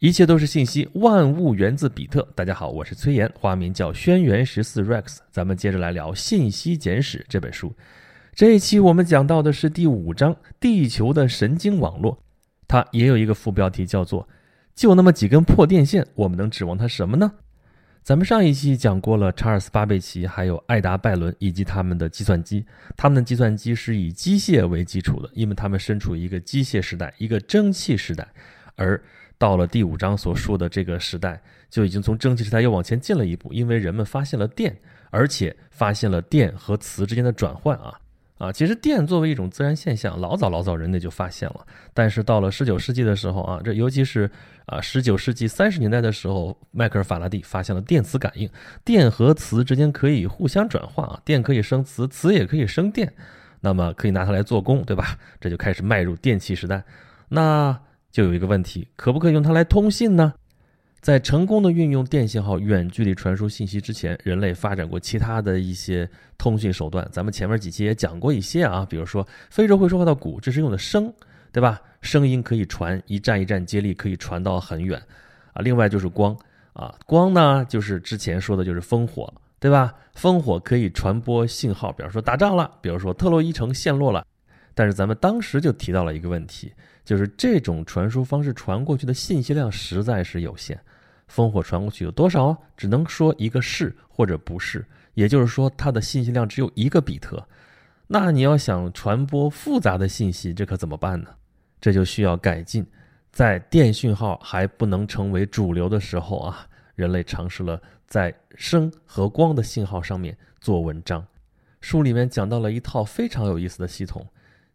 一切都是信息，万物源自比特。大家好，我是崔岩，花名叫轩辕十四 Rex。咱们接着来聊《信息简史》这本书。这一期我们讲到的是第五章“地球的神经网络”，它也有一个副标题叫做“就那么几根破电线，我们能指望它什么呢？”咱们上一期讲过了查尔斯巴贝奇，还有艾达拜伦以及他们的计算机。他们的计算机是以机械为基础的，因为他们身处一个机械时代，一个蒸汽时代，而到了第五章所说的这个时代，就已经从蒸汽时代又往前进了一步，因为人们发现了电，而且发现了电和磁之间的转换啊啊！其实电作为一种自然现象，老早老早人类就发现了，但是到了十九世纪的时候啊，这尤其是啊十九世纪三十年代的时候，迈克尔·法拉第发现了电磁感应，电和磁之间可以互相转换啊，电可以生磁，磁也可以生电，那么可以拿它来做功，对吧？这就开始迈入电气时代，那。就有一个问题，可不可以用它来通信呢？在成功的运用电信号远距离传输信息之前，人类发展过其他的一些通讯手段。咱们前面几期也讲过一些啊，比如说非洲会说话的鼓，这是用的声，对吧？声音可以传，一站一站接力可以传到很远啊。另外就是光啊，光呢就是之前说的就是烽火，对吧？烽火可以传播信号，比如说打仗了，比如说特洛伊城陷落了。但是咱们当时就提到了一个问题。就是这种传输方式传过去的信息量实在是有限，烽火传过去有多少？只能说一个是或者不是，也就是说它的信息量只有一个比特。那你要想传播复杂的信息，这可怎么办呢？这就需要改进。在电讯号还不能成为主流的时候啊，人类尝试了在声和光的信号上面做文章。书里面讲到了一套非常有意思的系统，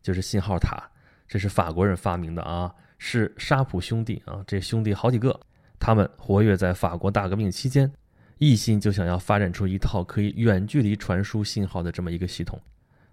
就是信号塔。这是法国人发明的啊，是沙普兄弟啊，这兄弟好几个，他们活跃在法国大革命期间，一心就想要发展出一套可以远距离传输信号的这么一个系统。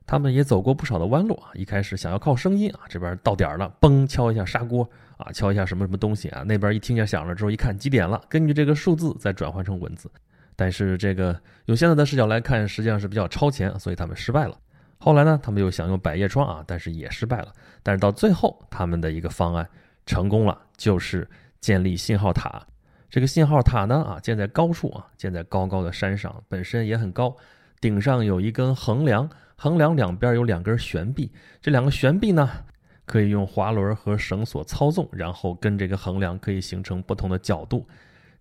他们也走过不少的弯路啊，一开始想要靠声音啊，这边到点了，嘣敲一下砂锅啊，敲一下什么什么东西啊，那边一听见响了之后一看几点了，根据这个数字再转换成文字。但是这个用现在的视角来看，实际上是比较超前，所以他们失败了。后来呢，他们又想用百叶窗啊，但是也失败了。但是到最后，他们的一个方案成功了，就是建立信号塔。这个信号塔呢，啊，建在高处啊，建在高高的山上，本身也很高，顶上有一根横梁，横梁两边有两根悬臂，这两个悬臂呢，可以用滑轮和绳索操纵，然后跟这个横梁可以形成不同的角度。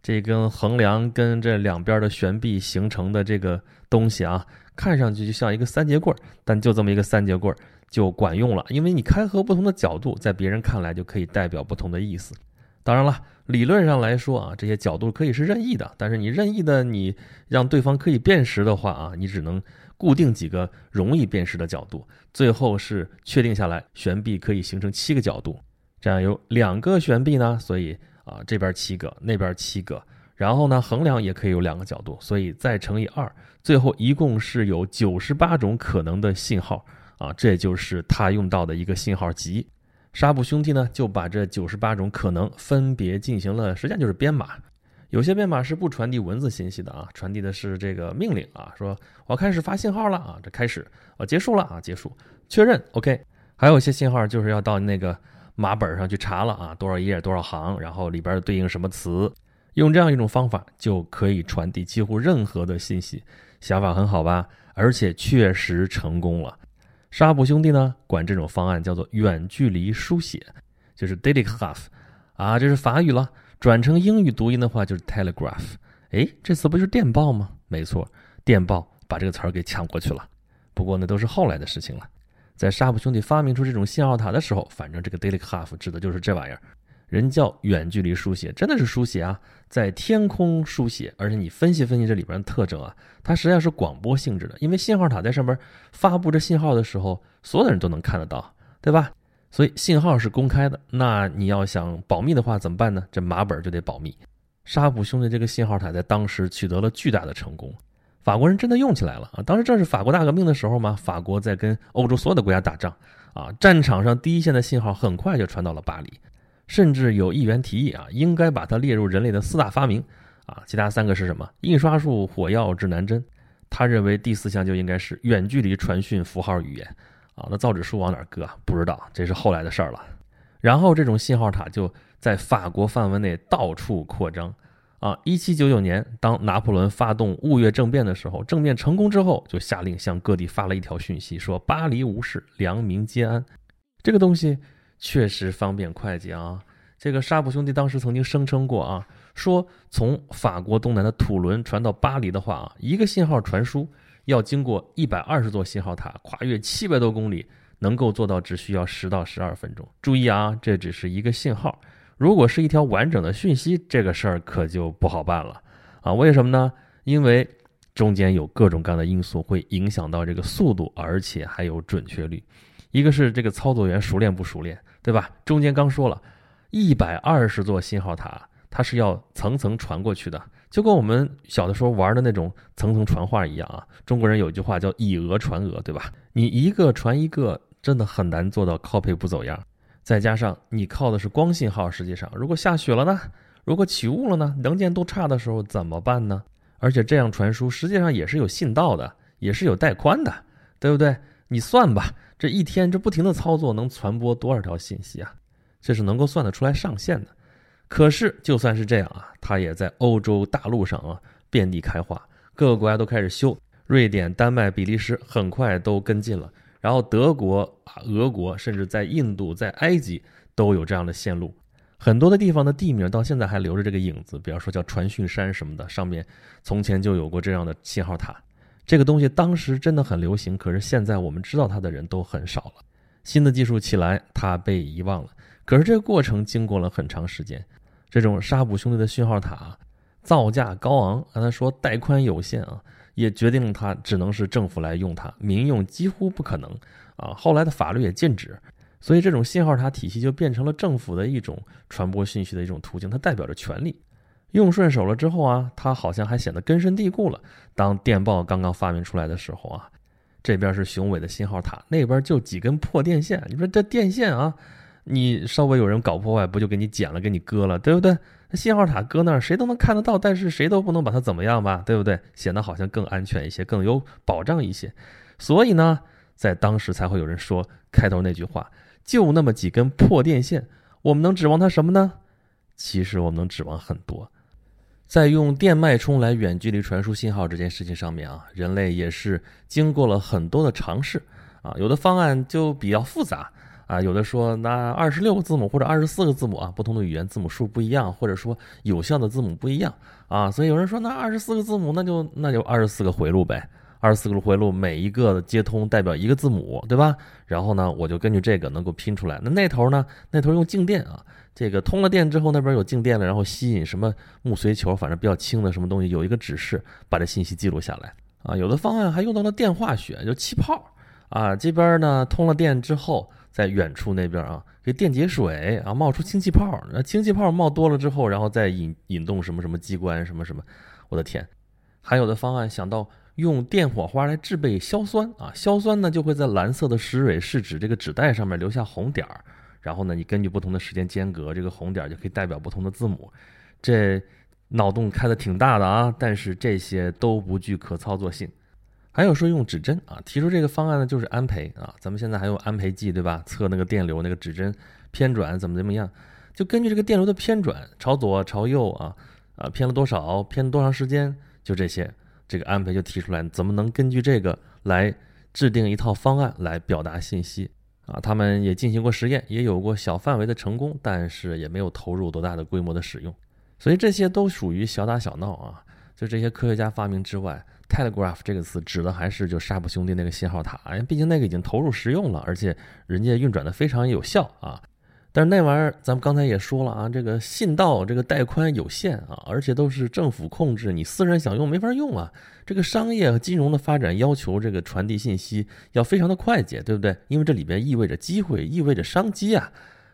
这根横梁跟这两边的悬臂形成的这个东西啊。看上去就像一个三节棍儿，但就这么一个三节棍儿就管用了，因为你开合不同的角度，在别人看来就可以代表不同的意思。当然了，理论上来说啊，这些角度可以是任意的，但是你任意的你让对方可以辨识的话啊，你只能固定几个容易辨识的角度，最后是确定下来悬臂可以形成七个角度，这样有两个悬臂呢，所以啊这边七个，那边七个。然后呢，衡量也可以有两个角度，所以再乘以二，最后一共是有九十八种可能的信号啊，这就是他用到的一个信号集。沙布兄弟呢就把这九十八种可能分别进行了，实际上就是编码。有些编码是不传递文字信息的啊，传递的是这个命令啊，说我开始发信号了啊，这开始啊结束了啊结束确认 OK。还有一些信号就是要到那个码本上去查了啊，多少页多少行，然后里边对应什么词。用这样一种方法就可以传递几乎任何的信息，想法很好吧？而且确实成功了。沙普兄弟呢，管这种方案叫做远距离书写，就是 telegraph，啊，这是法语了。转成英语读音的话就是 telegraph。哎，这词不就是电报吗？没错，电报把这个词儿给抢过去了。不过那都是后来的事情了。在沙普兄弟发明出这种信号塔的时候，反正这个 telegraph 指的就是这玩意儿。人叫远距离书写，真的是书写啊，在天空书写，而且你分析分析这里边的特征啊，它实际上是广播性质的，因为信号塔在上面发布着信号的时候，所有的人都能看得到，对吧？所以信号是公开的。那你要想保密的话怎么办呢？这码本就得保密。沙普兄弟这个信号塔在当时取得了巨大的成功，法国人真的用起来了啊！当时正是法国大革命的时候嘛，法国在跟欧洲所有的国家打仗啊，战场上第一线的信号很快就传到了巴黎。甚至有议员提议啊，应该把它列入人类的四大发明啊。其他三个是什么？印刷术、火药、指南针。他认为第四项就应该是远距离传讯符号语言啊。那造纸术往哪搁？不知道，这是后来的事儿了。然后这种信号塔就在法国范围内到处扩张。啊，一七九九年，当拿破仑发动雾月政变的时候，政变成功之后，就下令向各地发了一条讯息，说巴黎无事，良民皆安。这个东西确实方便快捷啊。这个沙普兄弟当时曾经声称过啊，说从法国东南的土伦传到巴黎的话啊，一个信号传输要经过一百二十座信号塔，跨越七百多公里，能够做到只需要十到十二分钟。注意啊，这只是一个信号。如果是一条完整的讯息，这个事儿可就不好办了啊！为什么呢？因为中间有各种各样的因素会影响到这个速度，而且还有准确率。一个是这个操作员熟练不熟练，对吧？中间刚说了，一百二十座信号塔，它是要层层传过去的，就跟我们小的时候玩的那种层层传话一样啊。中国人有一句话叫“以讹传讹”，对吧？你一个传一个，真的很难做到靠配不走样。再加上你靠的是光信号，实际上如果下雪了呢？如果起雾了呢？能见度差的时候怎么办呢？而且这样传输实际上也是有信道的，也是有带宽的，对不对？你算吧，这一天这不停的操作能传播多少条信息啊？这是能够算得出来上限的。可是就算是这样啊，它也在欧洲大陆上啊遍地开花，各个国家都开始修，瑞典、丹麦、比利时很快都跟进了。然后德国、俄国，甚至在印度、在埃及都有这样的线路，很多的地方的地名到现在还留着这个影子，比方说叫传讯山什么的，上面从前就有过这样的信号塔。这个东西当时真的很流行，可是现在我们知道它的人都很少了。新的技术起来，它被遗忘了。可是这个过程经过了很长时间。这种沙普兄弟的讯号塔造价高昂，刚才说带宽有限啊。也决定了它只能是政府来用它，民用几乎不可能啊。后来的法律也禁止，所以这种信号塔体系就变成了政府的一种传播信息的一种途径，它代表着权力。用顺手了之后啊，它好像还显得根深蒂固了。当电报刚刚发明出来的时候啊，这边是雄伟的信号塔，那边就几根破电线。你说这电线啊，你稍微有人搞破坏，不就给你剪了，给你割了，对不对？信号塔搁那儿，谁都能看得到，但是谁都不能把它怎么样吧，对不对？显得好像更安全一些，更有保障一些。所以呢，在当时才会有人说开头那句话：就那么几根破电线，我们能指望它什么呢？其实我们能指望很多。在用电脉冲来远距离传输信号这件事情上面啊，人类也是经过了很多的尝试啊，有的方案就比较复杂。啊，有的说那二十六个字母或者二十四个字母啊，不同的语言字母数不一样，或者说有效的字母不一样啊，所以有人说那二十四个字母那就那就二十四个回路呗，二十四个路回路每一个接通代表一个字母，对吧？然后呢，我就根据这个能够拼出来。那那头呢？那头用静电啊，这个通了电之后那边有静电了，然后吸引什么木髓球，反正比较轻的什么东西，有一个指示把这信息记录下来啊。有的方案还用到了电化学，就气泡啊，这边呢通了电之后。在远处那边啊，给电解水啊，冒出氢气泡。那氢气泡冒多了之后，然后再引引动什么什么机关，什么什么，我的天！还有的方案想到用电火花来制备硝酸啊，硝酸呢就会在蓝色的石蕊试纸这个纸袋上面留下红点儿，然后呢，你根据不同的时间间隔，这个红点儿就可以代表不同的字母。这脑洞开的挺大的啊，但是这些都不具可操作性。还有说用指针啊，提出这个方案呢，就是安培啊。咱们现在还用安培计，对吧？测那个电流，那个指针偏转怎么怎么样，就根据这个电流的偏转，朝左朝右啊，啊偏了多少，偏多长时间，就这些，这个安培就提出来，怎么能根据这个来制定一套方案来表达信息啊？他们也进行过实验，也有过小范围的成功，但是也没有投入多大的规模的使用，所以这些都属于小打小闹啊。就这些科学家发明之外。Telegraph 这个词指的还是就沙普兄弟那个信号塔，因为毕竟那个已经投入使用了，而且人家运转的非常有效啊。但是那玩意儿咱们刚才也说了啊，这个信道这个带宽有限啊，而且都是政府控制，你私人想用没法用啊。这个商业和金融的发展要求这个传递信息要非常的快捷，对不对？因为这里边意味着机会，意味着商机啊，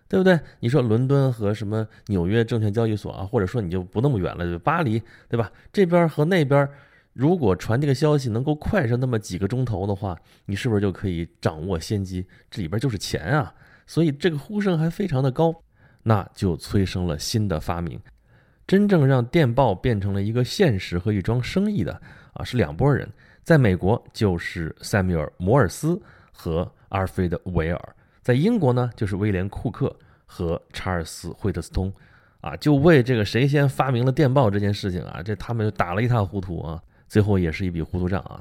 对不对？你说伦敦和什么纽约证券交易所啊，或者说你就不那么远了，就巴黎，对吧？这边和那边。如果传递个消息能够快上那么几个钟头的话，你是不是就可以掌握先机？这里边就是钱啊！所以这个呼声还非常的高，那就催生了新的发明。真正让电报变成了一个现实和一桩生意的啊，是两拨人。在美国就是塞缪尔·摩尔斯和阿尔菲德·韦尔；在英国呢，就是威廉·库克和查尔斯惠特斯通，啊，就为这个谁先发明了电报这件事情啊，这他们就打了一塌糊涂啊，最后也是一笔糊涂账啊。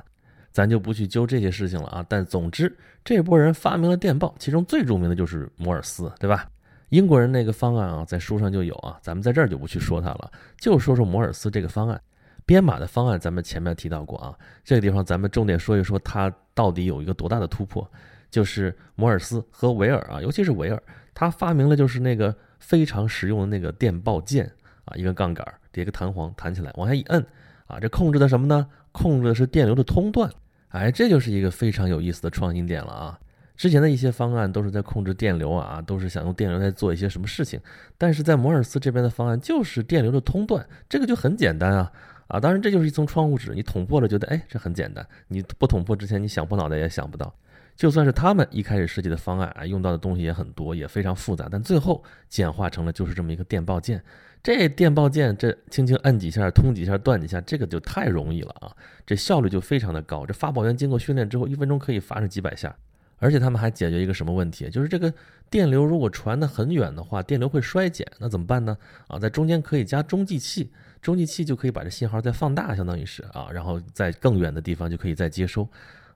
咱就不去揪这些事情了啊。但总之，这波人发明了电报，其中最著名的就是摩尔斯，对吧？英国人那个方案啊，在书上就有啊，咱们在这儿就不去说它了，就说说摩尔斯这个方案。编码的方案，咱们前面提到过啊。这个地方咱们重点说一说，它到底有一个多大的突破？就是摩尔斯和维尔啊，尤其是维尔，他发明了就是那个非常实用的那个电报键啊，一个杠杆叠个弹簧，弹起来往下一摁啊，这控制的什么呢？控制的是电流的通断。哎，这就是一个非常有意思的创新点了啊。之前的一些方案都是在控制电流啊，都是想用电流在做一些什么事情，但是在摩尔斯这边的方案就是电流的通断，这个就很简单啊。啊，当然这就是一层窗户纸，你捅破了，觉得哎，这很简单。你不捅破之前，你想破脑袋也想不到。就算是他们一开始设计的方案啊，用到的东西也很多，也非常复杂，但最后简化成了就是这么一个电报键。这电报键，这轻轻摁几下，通几下，断几下，这个就太容易了啊！这效率就非常的高。这发报员经过训练之后，一分钟可以发上几百下。而且他们还解决一个什么问题？就是这个电流如果传得很远的话，电流会衰减，那怎么办呢？啊，在中间可以加中继器。中继器就可以把这信号再放大，相当于是啊，然后在更远的地方就可以再接收，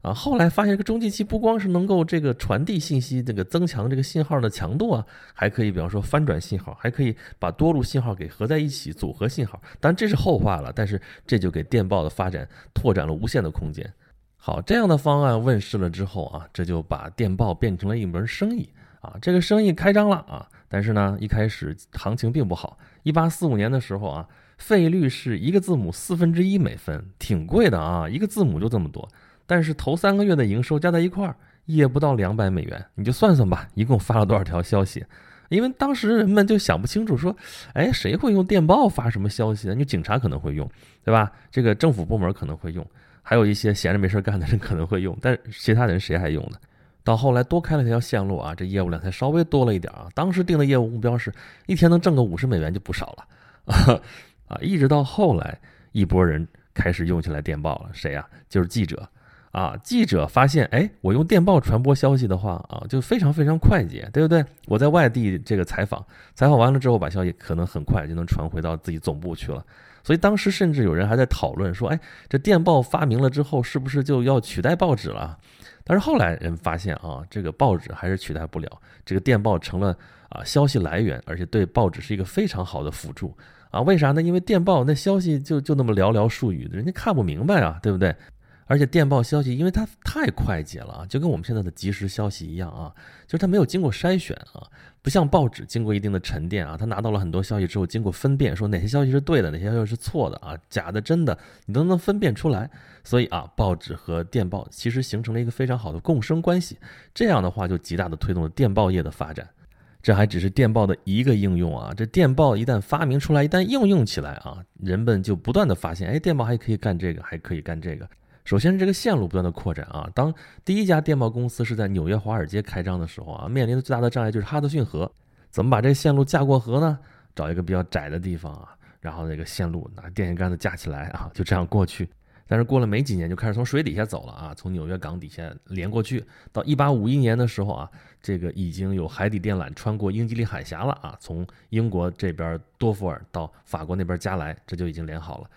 啊，后来发现这个中继器不光是能够这个传递信息，这个增强这个信号的强度啊，还可以比方说翻转信号，还可以把多路信号给合在一起组合信号。当然这是后话了，但是这就给电报的发展拓展了无限的空间。好，这样的方案问世了之后啊，这就把电报变成了一门生意啊，这个生意开张了啊，但是呢，一开始行情并不好。一八四五年的时候啊。费率是一个字母四分之一美分，挺贵的啊，一个字母就这么多。但是头三个月的营收加在一块儿也不到两百美元，你就算算吧，一共发了多少条消息？因为当时人们就想不清楚，说，哎，谁会用电报发什么消息呢？你警察可能会用，对吧？这个政府部门可能会用，还有一些闲着没事干的人可能会用，但其他人谁还用呢？到后来多开了一条线路啊，这业务量才稍微多了一点啊。当时定的业务目标是一天能挣个五十美元就不少了。啊，一直到后来，一波人开始用起来电报了。谁呀？就是记者。啊，记者发现，哎，我用电报传播消息的话，啊，就非常非常快捷，对不对？我在外地这个采访，采访完了之后，把消息可能很快就能传回到自己总部去了。所以当时甚至有人还在讨论说，哎，这电报发明了之后，是不是就要取代报纸了？但是后来人发现啊，这个报纸还是取代不了，这个电报成了啊消息来源，而且对报纸是一个非常好的辅助。啊，为啥呢？因为电报那消息就就那么寥寥数语，人家看不明白啊，对不对？而且电报消息，因为它太快捷了啊，就跟我们现在的即时消息一样啊，就是它没有经过筛选啊，不像报纸经过一定的沉淀啊，它拿到了很多消息之后，经过分辨，说哪些消息是对的，哪些消息是错的啊，假的真的，你都能分辨出来。所以啊，报纸和电报其实形成了一个非常好的共生关系，这样的话就极大的推动了电报业的发展。这还只是电报的一个应用啊！这电报一旦发明出来，一旦应用起来啊，人们就不断的发现，哎，电报还可以干这个，还可以干这个。首先是这个线路不断的扩展啊。当第一家电报公司是在纽约华尔街开张的时候啊，面临的最大的障碍就是哈德逊河，怎么把这线路架过河呢？找一个比较窄的地方啊，然后那个线路拿电线杆子架起来啊，就这样过去。但是过了没几年，就开始从水底下走了啊，从纽约港底下连过去。到一八五一年的时候啊，这个已经有海底电缆穿过英吉利海峡了啊，从英国这边多佛尔到法国那边加莱，这就已经连好了。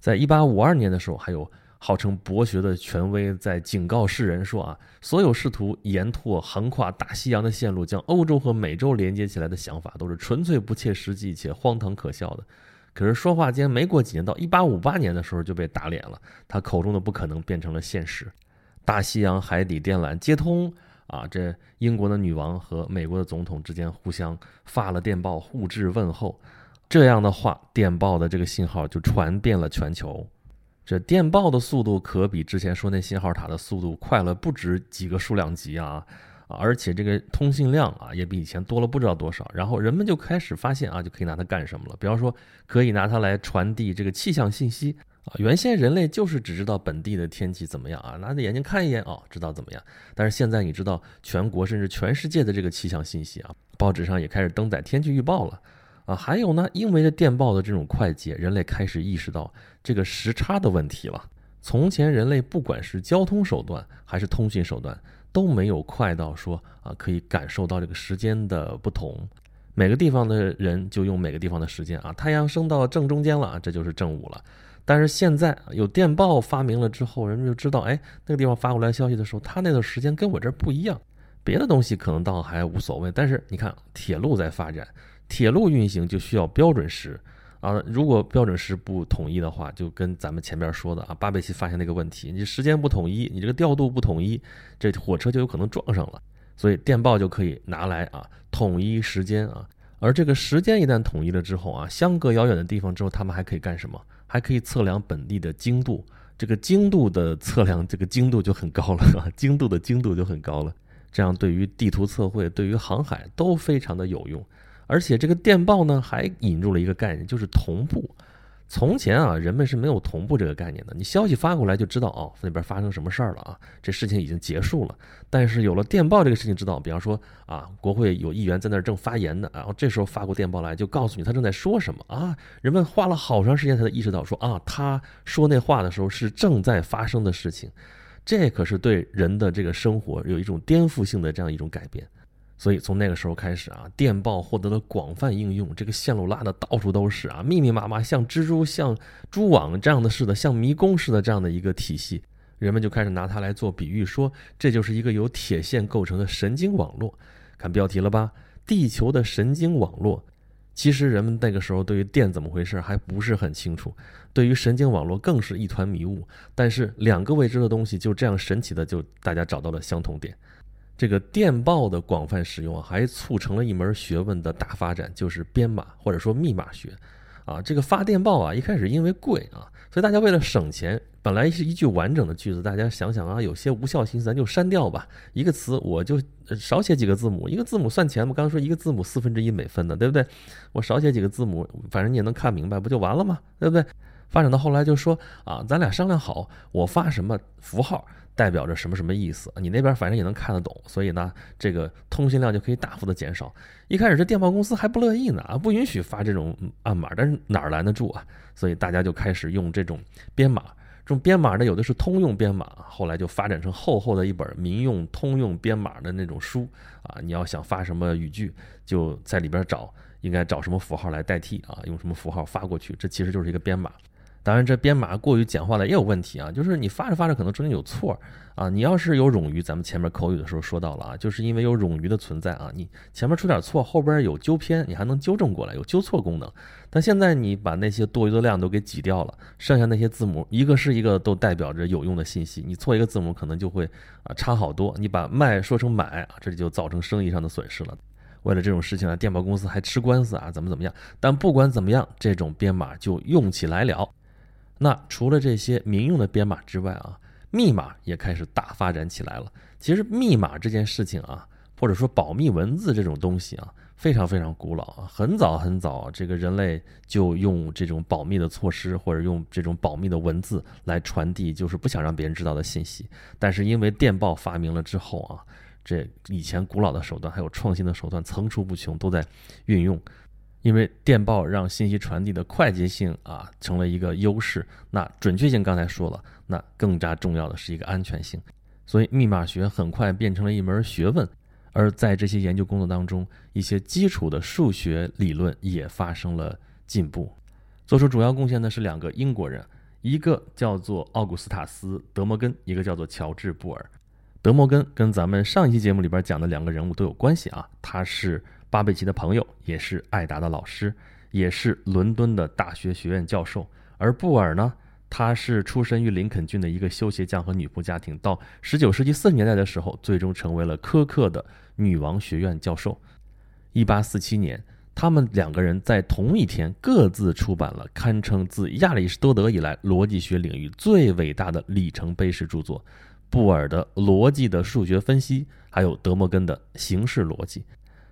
在一八五二年的时候，还有号称博学的权威在警告世人说啊，所有试图沿拓横跨大西洋的线路，将欧洲和美洲连接起来的想法，都是纯粹不切实际且荒唐可笑的。可是说话间没过几年，到一八五八年的时候就被打脸了。他口中的不可能变成了现实，大西洋海底电缆接通啊！这英国的女王和美国的总统之间互相发了电报，互致问候。这样的话，电报的这个信号就传遍了全球。这电报的速度可比之前说那信号塔的速度快了不止几个数量级啊！而且这个通信量啊，也比以前多了不知道多少。然后人们就开始发现啊，就可以拿它干什么了？比方说，可以拿它来传递这个气象信息啊。原先人类就是只知道本地的天气怎么样啊，拿着眼睛看一眼哦，知道怎么样。但是现在你知道全国甚至全世界的这个气象信息啊，报纸上也开始登载天气预报了啊。还有呢，因为这电报的这种快捷，人类开始意识到这个时差的问题了。从前人类不管是交通手段还是通讯手段。都没有快到说啊，可以感受到这个时间的不同。每个地方的人就用每个地方的时间啊，太阳升到正中间了啊，这就是正午了。但是现在有电报发明了之后，人们就知道，哎，那个地方发过来消息的时候，他那个时间跟我这儿不一样。别的东西可能倒还无所谓，但是你看铁路在发展，铁路运行就需要标准时啊。如果标准时不统一的话，就跟咱们前边说的啊，巴贝奇发现那个问题，你时间不统一，你这个调度不统一，这火车就有可能撞上了。所以电报就可以拿来啊，统一时间啊。而这个时间一旦统一了之后啊，相隔遥远的地方之后，他们还可以干什么？还可以测量本地的经度。这个经度的测量，这个精度就很高了啊，精度的精度就很高了。这样对于地图测绘、对于航海都非常的有用。而且这个电报呢，还引入了一个概念，就是同步。从前啊，人们是没有同步这个概念的。你消息发过来就知道哦，那边发生什么事儿了啊，这事情已经结束了。但是有了电报这个事情，知道，比方说啊，国会有议员在那儿正发言呢，然后这时候发过电报来，就告诉你他正在说什么啊。人们花了好长时间才能意识到说啊，他说那话的时候是正在发生的事情。这可是对人的这个生活有一种颠覆性的这样一种改变。所以从那个时候开始啊，电报获得了广泛应用，这个线路拉的到处都是啊，密密麻麻，像蜘蛛、像蛛网这样的似的，像迷宫似的这样的一个体系，人们就开始拿它来做比喻，说这就是一个由铁线构成的神经网络。看标题了吧？地球的神经网络。其实人们那个时候对于电怎么回事还不是很清楚，对于神经网络更是一团迷雾。但是两个未知的东西就这样神奇的就大家找到了相同点。这个电报的广泛使用啊，还促成了一门学问的大发展，就是编码或者说密码学。啊，这个发电报啊，一开始因为贵啊，所以大家为了省钱，本来是一句完整的句子，大家想想啊，有些无效心思，咱就删掉吧。一个词我就少写几个字母，一个字母算钱吗？刚刚说一个字母四分之一美分的，对不对？我少写几个字母，反正你也能看明白，不就完了吗？对不对？发展到后来就说啊，咱俩商量好，我发什么符号。代表着什么什么意思？你那边反正也能看得懂，所以呢，这个通信量就可以大幅的减少。一开始这电报公司还不乐意呢，啊不允许发这种暗码，但是哪儿拦得住啊？所以大家就开始用这种编码。这种编码呢，有的是通用编码，后来就发展成厚厚的一本民用通用编码的那种书啊。你要想发什么语句，就在里边找，应该找什么符号来代替啊？用什么符号发过去？这其实就是一个编码。当然，这编码过于简化了也有问题啊，就是你发着发着可能中间有错啊。你要是有冗余，咱们前面口语的时候说到了啊，就是因为有冗余的存在啊，你前面出点错，后边有纠偏，你还能纠正过来，有纠错功能。但现在你把那些多余的量都给挤掉了，剩下那些字母一个是一个都代表着有用的信息，你错一个字母可能就会啊差好多。你把卖说成买啊，这里就造成生意上的损失了。为了这种事情啊，电报公司还吃官司啊，怎么怎么样？但不管怎么样，这种编码就用起来了。那除了这些民用的编码之外啊，密码也开始大发展起来了。其实密码这件事情啊，或者说保密文字这种东西啊，非常非常古老啊，很早很早，这个人类就用这种保密的措施，或者用这种保密的文字来传递，就是不想让别人知道的信息。但是因为电报发明了之后啊，这以前古老的手段还有创新的手段层出不穷，都在运用。因为电报让信息传递的快捷性啊成了一个优势，那准确性刚才说了，那更加重要的是一个安全性，所以密码学很快变成了一门学问。而在这些研究工作当中，一些基础的数学理论也发生了进步。做出主要贡献的是两个英国人，一个叫做奥古斯塔斯·德摩根，一个叫做乔治·布尔。德摩根跟咱们上一期节目里边讲的两个人物都有关系啊，他是。巴贝奇的朋友，也是艾达的老师，也是伦敦的大学学院教授。而布尔呢，他是出身于林肯郡的一个修鞋匠和女仆家庭，到十九世纪四十年代的时候，最终成为了苛刻的女王学院教授。一八四七年，他们两个人在同一天各自出版了堪称自亚里士多德以来逻辑学领域最伟大的里程碑式著作：布尔的《逻辑的数学分析》，还有德摩根的《形式逻辑》。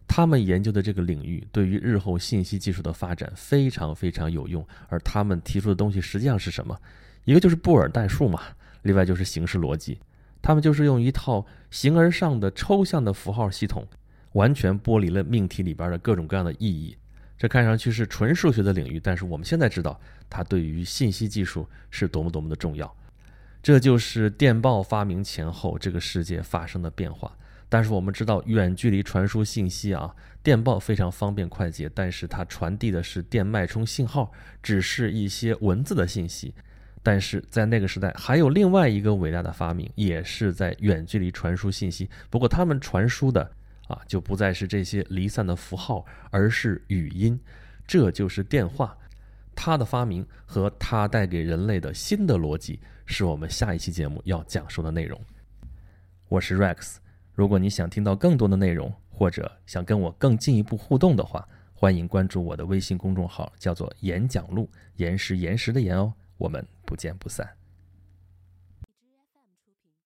他们研究的这个领域对于日后信息技术的发展非常非常有用，而他们提出的东西实际上是什么？一个就是布尔代数嘛，另外就是形式逻辑。他们就是用一套形而上的抽象的符号系统，完全剥离了命题里边的各种各样的意义。这看上去是纯数学的领域，但是我们现在知道它对于信息技术是多么多么的重要。这就是电报发明前后这个世界发生的变化。但是我们知道，远距离传输信息啊，电报非常方便快捷，但是它传递的是电脉冲信号，只是一些文字的信息。但是在那个时代，还有另外一个伟大的发明，也是在远距离传输信息。不过他们传输的啊，就不再是这些离散的符号，而是语音。这就是电话。它的发明和它带给人类的新的逻辑，是我们下一期节目要讲述的内容。我是 Rex。如果你想听到更多的内容，或者想跟我更进一步互动的话，欢迎关注我的微信公众号，叫做“演讲录”，岩石岩石的岩哦。我们不见不散。